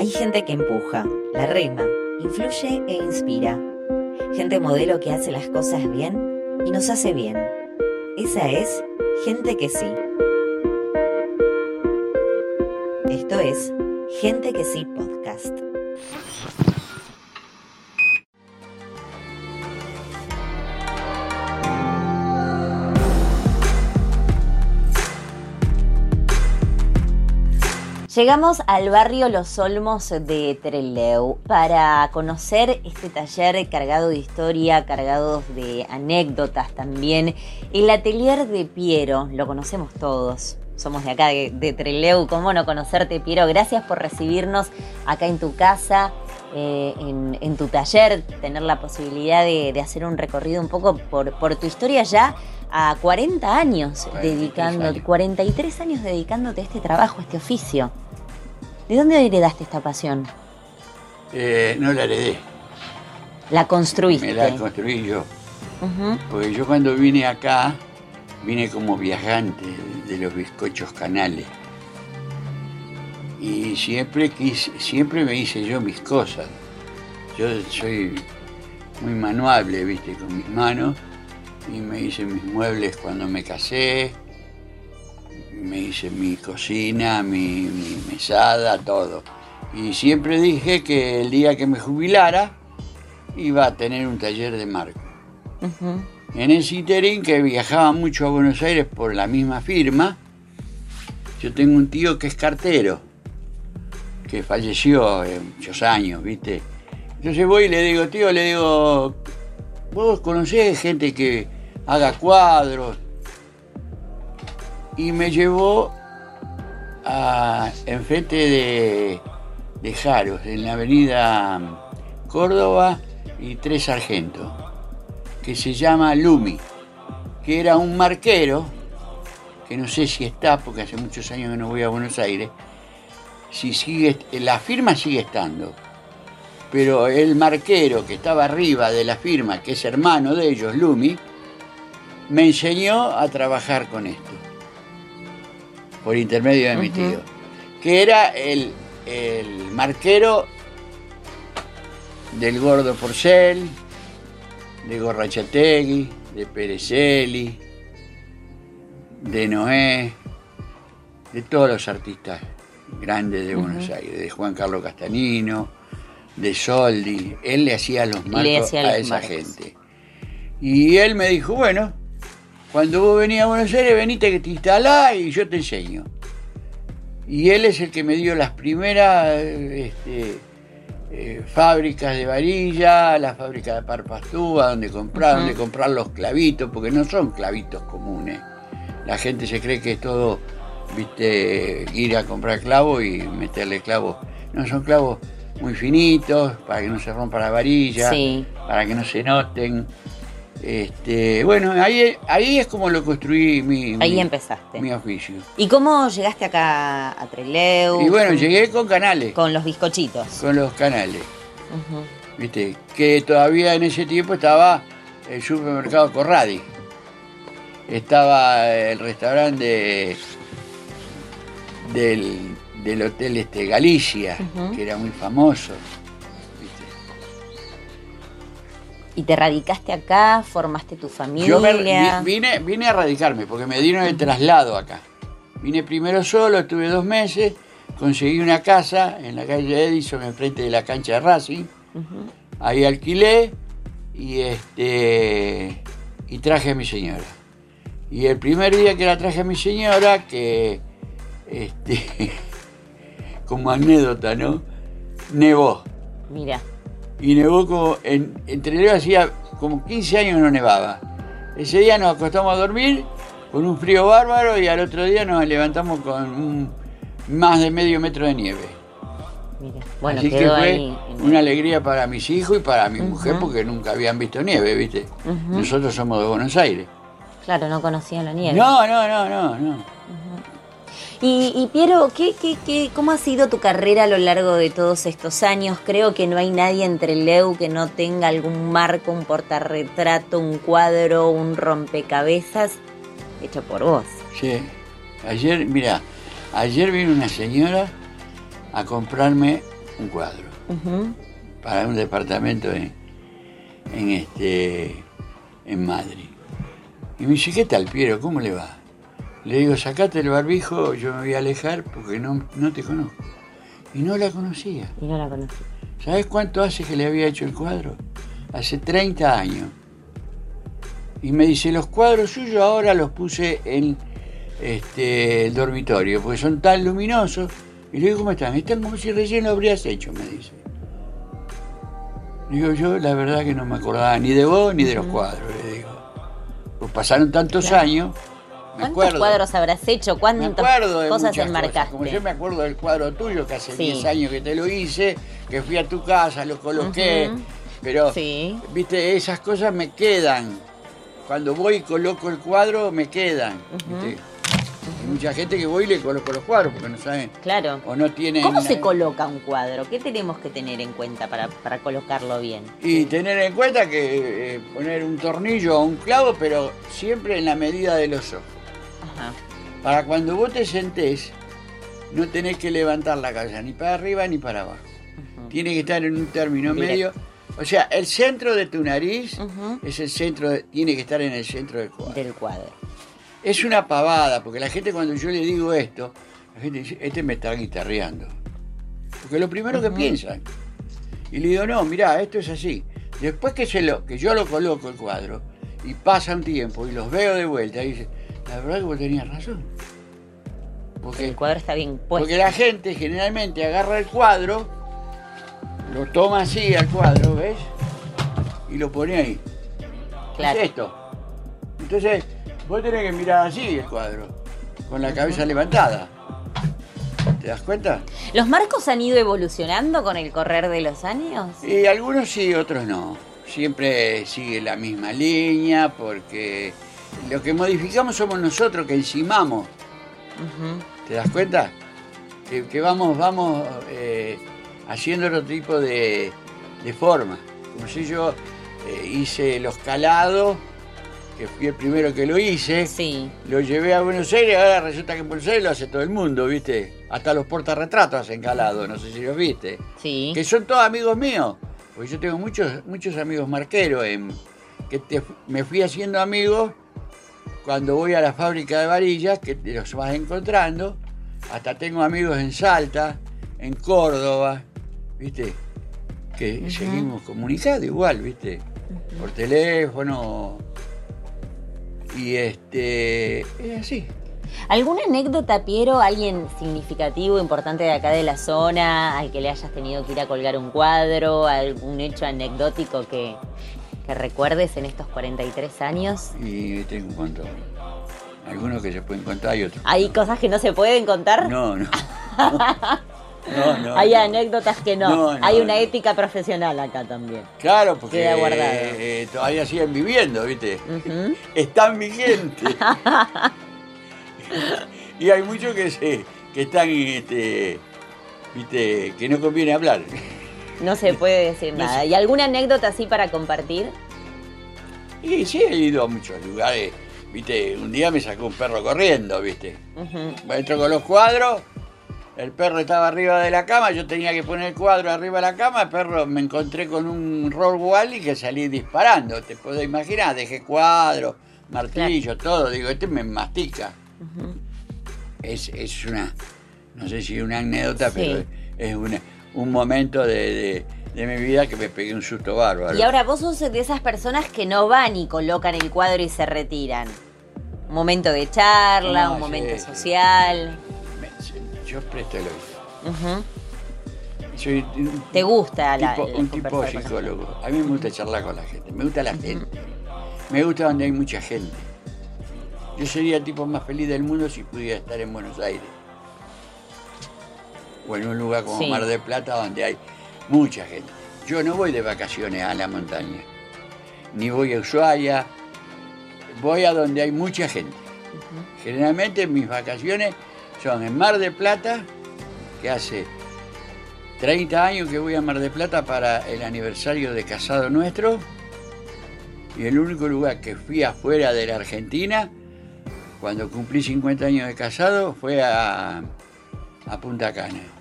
Hay gente que empuja, la rema, influye e inspira. Gente modelo que hace las cosas bien y nos hace bien. Esa es gente que sí. Esto es Gente que sí podcast. Llegamos al barrio Los Olmos de Trelew para conocer este taller cargado de historia, cargado de anécdotas también. El atelier de Piero, lo conocemos todos. Somos de acá, de, Trelew. ¿Cómo no conocerte, Piero? Gracias por recibirnos acá en tu casa, eh, en, tu taller, tener la posibilidad de, hacer un recorrido un poco por, por tu historia ya a 40 años dedicándote, 43 años dedicándote a este trabajo, a este oficio. ¿De dónde heredaste esta pasión? Eh, no la heredé. ¿La construiste? Me la construí yo. Porque yo cuando vine acá, vine como viajante de los bizcochos canales. Y siempre, siempre me hice yo mis cosas. Yo soy muy manuable, viste, con mis manos y me hice mis muebles cuando me casé, me hice mi cocina, mi, mesada, todo. Y siempre dije que el día que me jubilara iba a tener un taller de marco. En ese interín que viajaba mucho a Buenos Aires por la misma firma, yo tengo un tío que es cartero, que falleció hace muchos años, ¿viste? Entonces voy y le digo, tío, le digo, vos conocés gente que haga cuadros. Y me llevó a enfrente de, de Jaros, en la avenida Córdoba y Tres Sargento, que se llama Lumi, que era un marquero, que no sé si está, porque hace muchos años que no voy a Buenos Aires, si sigue, la firma sigue estando, pero el marquero que estaba arriba de la firma, que es hermano de ellos, Lumi, me enseñó a trabajar con esto, por intermedio de mi tío, que era el, marquero del Gordo Porcel, de Gorrachategui, de Perezelli, de Noé, de todos los artistas grandes de Buenos Aires, de Juan Carlos Castanino, de Soldi. Él le hacía los marcos a esa gente. Y él me dijo, bueno, cuando vos venís a Buenos Aires, venite que te instalás y yo te enseño. Y él es el que me dio las primeras este, eh, fábricas de varilla, la fábrica de parpastúa, donde comprar, donde comprar los clavitos, porque no son clavitos comunes. La gente se cree que es todo, viste, ir a comprar clavos y meterle clavos. No, son clavos muy finitos, para que no se rompa la varilla, para que no se noten. Este, bueno, ahí, ahí es como lo construí mi, ahí empezaste. mi oficio. ¿Y cómo llegaste acá a Treleu? Y bueno, llegué con canales. Con los bizcochitos. Con los canales. Viste, que todavía en ese tiempo estaba el supermercado Corradi. Estaba el restaurante del, del hotel este Galicia, que era muy famoso. ¿Y te radicaste acá? ¿Formaste tu familia? Yo vine, vine a radicarme porque me dieron el traslado acá. Vine primero solo, estuve dos meses, conseguí una casa en la calle Edison, enfrente de la cancha de Racing. Ahí alquilé y, este, y traje a mi señora. Y el primer día que la traje a mi señora, que este, como anécdota, ¿no? Nevó. Mira y nevó como, en, entre hacía como 15 años no nevaba. Ese día nos acostamos a dormir con un frío bárbaro y al otro día nos levantamos con más de medio metro de nieve. bueno, Así que fue una alegría para mis hijos y para mi mujer porque nunca habían visto nieve, ¿viste? Nosotros somos de Buenos Aires. Claro, no conocían la nieve. No, no, no, no, no. Y, Piero, ¿qué, qué, cómo ha sido tu carrera a lo largo de todos estos años? Creo que no hay nadie entre Leu que no tenga algún marco, un portarretrato, un cuadro, un rompecabezas hecho por vos. Sí. Ayer, mira, ayer vino una señora a comprarme un cuadro para un departamento en, en, este, en Madrid. Y me dice, ¿qué tal, Piero? ¿Cómo le va? Le digo, sacate el barbijo, yo me voy a alejar porque no, no te conozco. Y no la conocía. Y no la conocía. ¿Sabes cuánto hace que le había hecho el cuadro? Hace 30 años. Y me dice, los cuadros suyos ahora los puse en este, el dormitorio, porque son tan luminosos. Y le digo, ¿cómo están? Están como si recién lo habrías hecho, me dice. Digo, yo la verdad que no me acordaba ni de vos ni de los cuadros, le digo. Pues pasaron tantos años. ¿Cuántos cuadros habrás hecho? ¿Cuántas cosas enmarcaste? Como yo me acuerdo del cuadro tuyo, que hace 10 años que te lo hice, que fui a tu casa, lo coloqué. Pero, viste, esas cosas me quedan. Cuando voy y coloco el cuadro, me quedan. Hay mucha gente que voy y le coloco los cuadros porque no saben. Claro. O no tienen. ¿Cómo se coloca un cuadro? ¿Qué tenemos que tener en cuenta para, colocarlo bien? Y tener en cuenta que eh, poner un tornillo o un clavo, pero siempre en la medida de los ojos. Ajá. Para cuando vos te sentés, no tenés que levantar la cabeza ni para arriba ni para abajo. Tiene que estar en un término medio. O sea, el centro de tu nariz es el centro, tiene que estar en el centro del cuadro. Del cuadro. Es una pavada, porque la gente cuando yo le digo esto, la gente dice, este me está guitarreando. Porque es lo primero que piensan. Y le digo, no, mirá, esto es así. Después que, se lo, que yo lo coloco el cuadro, y pasa un tiempo, y los veo de vuelta, y dice, la verdad que vos tenías razón. Porque el cuadro está bien puesto. Porque la gente generalmente agarra el cuadro, lo toma así al cuadro, ¿ves? Y lo pone ahí. Claro. Es esto. Entonces, Vos tenés que mirar así el cuadro, con la cabeza levantada. ¿Te das cuenta? ¿Los marcos han ido evolucionando con el correr de los años? Y algunos sí, otros no. Siempre sigue la misma línea porque lo que modificamos somos nosotros que encimamos. ¿Te das cuenta? Que, vamos, vamos eh, haciendo otro tipo de, forma. Como si yo eh, hice los calados que fui el primero que lo hice, sí. lo llevé a Buenos Aires, ahora resulta que en Buenos Aires lo hace todo el mundo, ¿viste? Hasta los portarretratos hacen calado, no sé si los viste. Sí. Que son todos amigos míos, porque yo tengo muchos, muchos amigos marqueros, en, que me fui haciendo amigos cuando voy a la fábrica de varillas, que te los vas encontrando, hasta tengo amigos en Salta, en Córdoba, ¿viste? Que seguimos comunicados igual, ¿viste? Por teléfono, y este, es así. ¿Alguna anécdota, Piero? ¿Alguien significativo, importante de acá de la zona, al que le hayas tenido que ir a colgar un cuadro? ¿Algún hecho anecdótico que, recuerdes en estos 43 años? Y tengo un montón. Algunos que se pueden contar y otros. ¿Hay cosas que no se pueden contar? No, no. Hay anécdotas que no. Hay una ética profesional acá también. Claro, porque eh, todavía siguen viviendo, ¿viste? Están vigentes. y hay muchos que, se, que están, este, ¿viste? Que no conviene hablar. No se puede decir nada. ¿Y alguna anécdota así para compartir? Y sí, he ido a muchos lugares. ¿Viste? Un día me sacó un perro corriendo, ¿viste? Entro con los cuadros el perro estaba arriba de la cama, yo tenía que poner el cuadro arriba de la cama, el perro me encontré con un roll y que salí disparando, te puedo imaginar, dejé cuadro, martillo, todo, digo, este me mastica. es, una, no sé si una anécdota, pero es un momento de, mi vida que me pegué un susto bárbaro. Y ahora vos sos de esas personas que no van y colocan el cuadro y se retiran. Un momento de charla, un momento social yo presto el oído. ¿Te gusta la, un tipo psicólogo. A mí me gusta charlar con la gente, me gusta la gente. Me gusta donde hay mucha gente. Yo sería el tipo más feliz del mundo si pudiera estar en Buenos Aires. O en un lugar como Mar del Plata donde hay mucha gente. Yo no voy de vacaciones a la montaña, ni voy a Ushuaia, voy a donde hay mucha gente. Generalmente mis vacaciones son en Mar de Plata, que hace 30 años que voy a Mar de Plata para el aniversario de casado nuestro. Y el único lugar que fui afuera de la Argentina, cuando cumplí 50 años de casado, fue a, Punta Cana.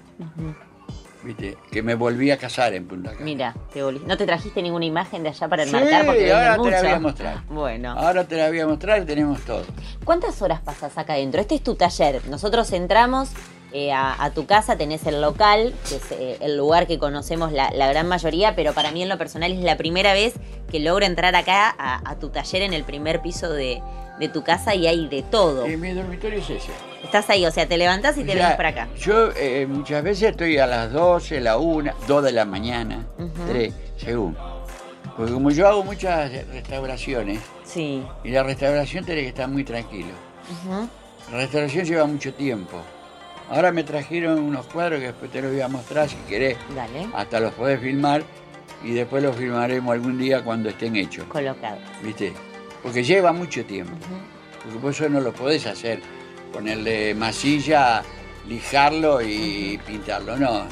¿Viste? Que me volví a casar en Punta Cana. Mira, te volví- ¿no te trajiste ninguna imagen de allá para Sí, enmarcar? Porque venden ahora te la voy a mostrar. Bueno. Ahora te la voy a mostrar, tenemos todo. ¿Cuántas horas pasas acá adentro? Este es tu taller. Nosotros entramos eh, a, a tu casa, tenés el local, que es eh, el lugar que conocemos la, la gran mayoría, pero para mí en lo personal es la primera vez que logro entrar acá a, a tu taller en el primer piso de, de tu casa y hay de todo. Y mi dormitorio es ese. Estás ahí, o sea, te levantás y te Ya, venís para acá. Yo eh, muchas veces estoy a las 12, la 1, 2 de la mañana, Ujú. 3, según. Porque como yo hago muchas restauraciones, Sí. y la restauración tiene que estar muy tranquilo. La restauración lleva mucho tiempo. Ahora me trajeron unos cuadros que después te los voy a mostrar si querés. Dale. Hasta los podés filmar y después los filmaremos algún día cuando estén hechos. Colocado. ¿Viste? Porque lleva mucho tiempo. Porque por eso no lo podés hacer. Ponerle masilla, lijarlo y pintarlo. No.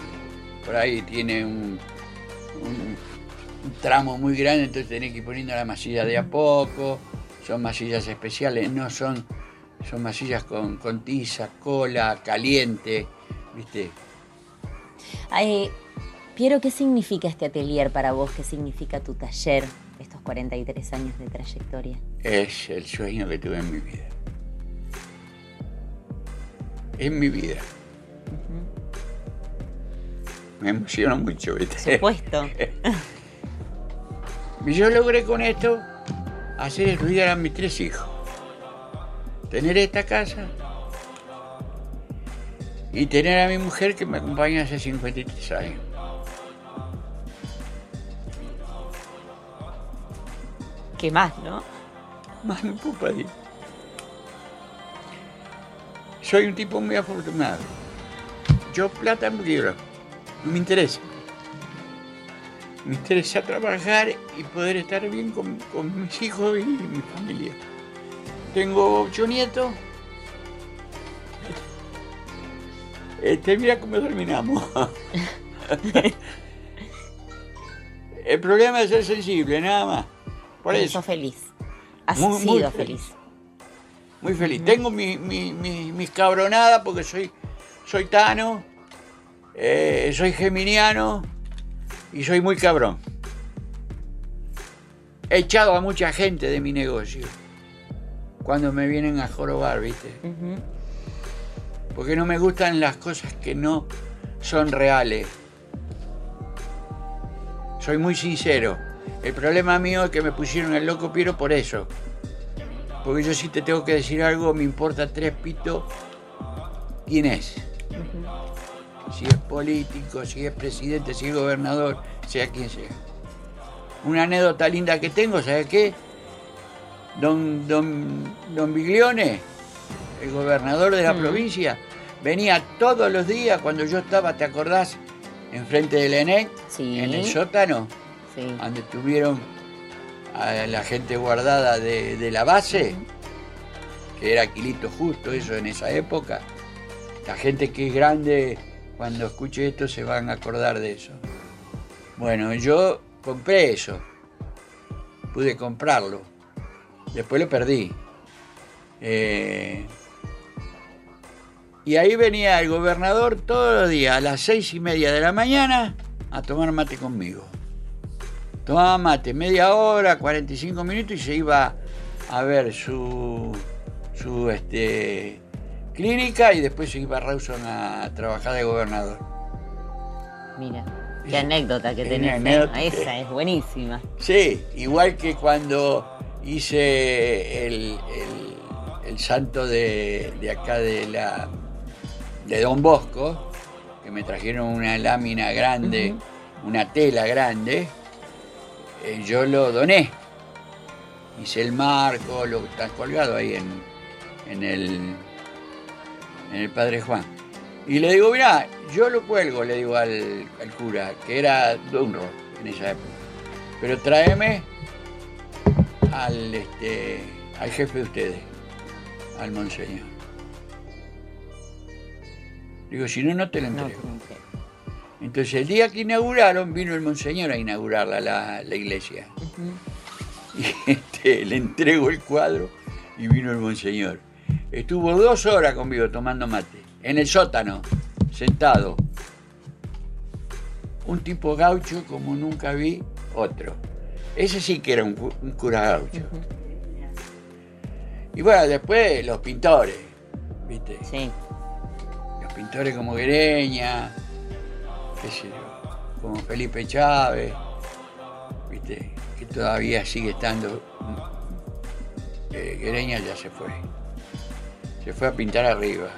Por ahí tiene un, un- un tramo muy grande, entonces tenés que ir poniendo la masilla de a poco. Son masillas especiales, no son, son masillas con, con tiza, cola, caliente. ¿Viste? Ay, Piero, ¿qué significa este atelier para vos? ¿Qué significa tu taller, estos 43 años de trayectoria? Es el sueño que tuve en mi vida. En mi vida. Me emociona mucho, ¿viste? Supuesto. Y Yo logré con esto hacer estudiar a mis tres hijos. Tener esta casa y tener a mi mujer que me acompaña hace 53 años. ¿Qué más, no? Más no puedo pedir. Soy un tipo muy afortunado. Yo plata no quiero, no me interesa. Me interesa trabajar y poder estar bien con, con mis hijos y mi familia. Tengo ocho nietos. Este, mira cómo terminamos. El problema es ser sensible, nada más. Por eso. feliz. Has Muy, muy sido feliz. feliz. Muy feliz. Tengo mi- mi- mi- mis cabronadas porque soy, soy tano, eh, soy geminiano y soy muy cabrón. He echado a mucha gente de mi negocio cuando me vienen a jorobar, ¿viste? Porque no me gustan las cosas que no son reales. Soy muy sincero. El problema mío es que me pusieron el loco Piero por eso. Porque yo si te tengo que decir algo, me importa tres pitos quién es. Si es político, si es presidente, si es gobernador, sea quien sea. Una anécdota linda que tengo, ¿sabes qué? Don, don, don Biglione, el gobernador de la Mm. provincia, venía todos los días cuando yo estaba, ¿te acordás? Enfrente del ENEC, Sí. en el sótano, Sí. donde tuvieron a la gente guardada de, la base, que era Quilito Justo, eso en esa época. La gente que es grande, cuando escuche esto, se van a acordar de eso. Bueno, yo compré eso, pude comprarlo, después lo perdí. Eh, y ahí venía el gobernador todos los días a las seis y media de la mañana a tomar mate conmigo. Tomaba mate media hora, 45 minutos y se iba a ver su, su este, clínica y después se iba a Rawson a trabajar de gobernador. Mira. Qué anécdota que tenés. ¿eh? Esa es buenísima. Sí, igual que cuando hice el, el- el santo de, de acá de la de Don Bosco, que me trajeron una lámina grande, una tela grande, eh, yo lo doné. Hice el marco, lo está colgado ahí en, en el en el Padre Juan. Y le digo, mira, yo lo cuelgo, le digo al, al cura, que era Dunro en esa época. Pero tráeme al, este, al jefe de ustedes, al monseñor. Digo, si no, no te lo entrego. no. Entonces, el día que inauguraron, vino el monseñor a inaugurar la, la, la iglesia. Y este, le entrego el cuadro y vino el monseñor. Estuvo dos horas conmigo tomando mate, en el sótano, sentado. un tipo gaucho como nunca vi otro. Ese sí que era un cura gaucho. Y bueno, después los pintores, ¿viste? Sí. Los pintores como Guereña, como Felipe Chávez, ¿viste? Que todavía sigue estando. Eh, Guereña ya se fue. Se fue a pintar arriba.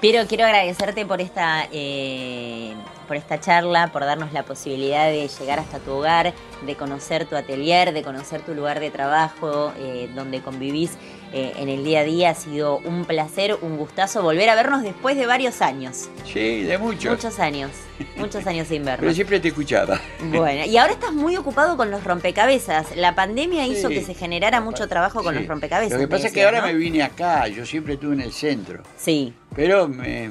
Piero, quiero agradecerte por esta, eh, por esta charla, por darnos la posibilidad de llegar hasta tu hogar, de conocer tu atelier, de conocer tu lugar de trabajo, eh, donde convivís eh, en el día a día. Ha sido un placer, un gustazo volver a vernos después de varios años. Sí, de muchos. Muchos años, muchos años sin Pero vernos. siempre te escuchaba. Bueno, y ahora estás muy ocupado con los rompecabezas. La pandemia hizo que se generara mucho trabajo con Sí. los rompecabezas. Lo que pasa es que ahora ¿no? me vine acá, yo siempre estuve en el centro. Sí, Pero me,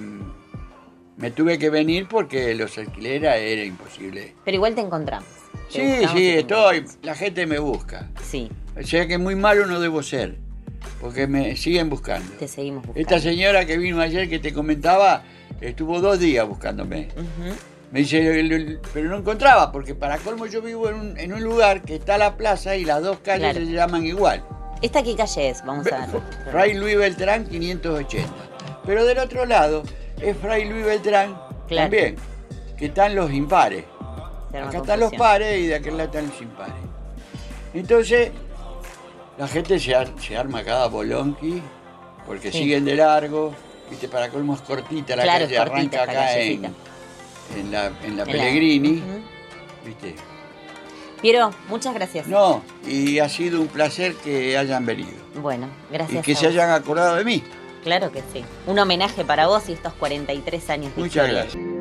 me tuve que venir porque los alquileres era imposible. pero igual te encontramos. Te Sí, sí, estoy. La gente me busca. Sí, O sea que muy malo no debo ser. Porque me siguen buscando. te seguimos buscando. Esta señora que vino ayer que te comentaba, estuvo dos días buscándome. Ujú. Me dice, "El- el- pero no encontraba, porque para colmo yo vivo en un, en un lugar que está la plaza y las dos calles Claro. se llaman igual. ¿Esta qué calle es? Vamos a ver. Fray Luis Beltrán 580. Pero del otro lado es Fray Luis Beltrán Claro. también, que están los impares. Acá están los pares y de aquel lado están los impares. Entonces, la gente se, ar- se arma cada bolonqui porque Sí. siguen de largo. Viste, para colmo es cortita la Claro, calle, cortita arranca acá en, la, en la En la- Pellegrini. Ujú. ¿viste? Piero, muchas gracias. No, y ha sido un placer que hayan venido. Bueno, gracias. Y que a se hayan acordado de mí. Claro que sí. Un homenaje para vos y estos 43 años de Muchas historia. gracias.